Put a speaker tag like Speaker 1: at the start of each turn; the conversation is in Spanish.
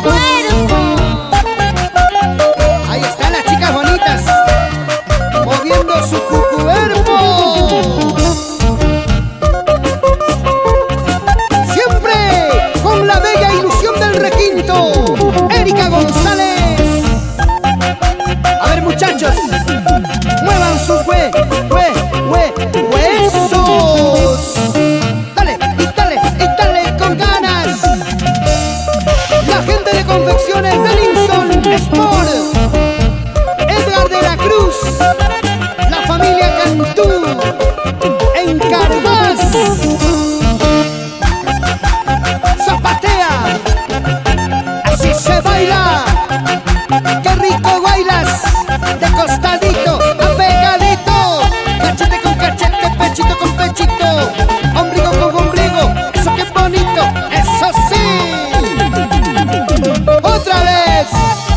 Speaker 1: encuentro.
Speaker 2: Producciones. González.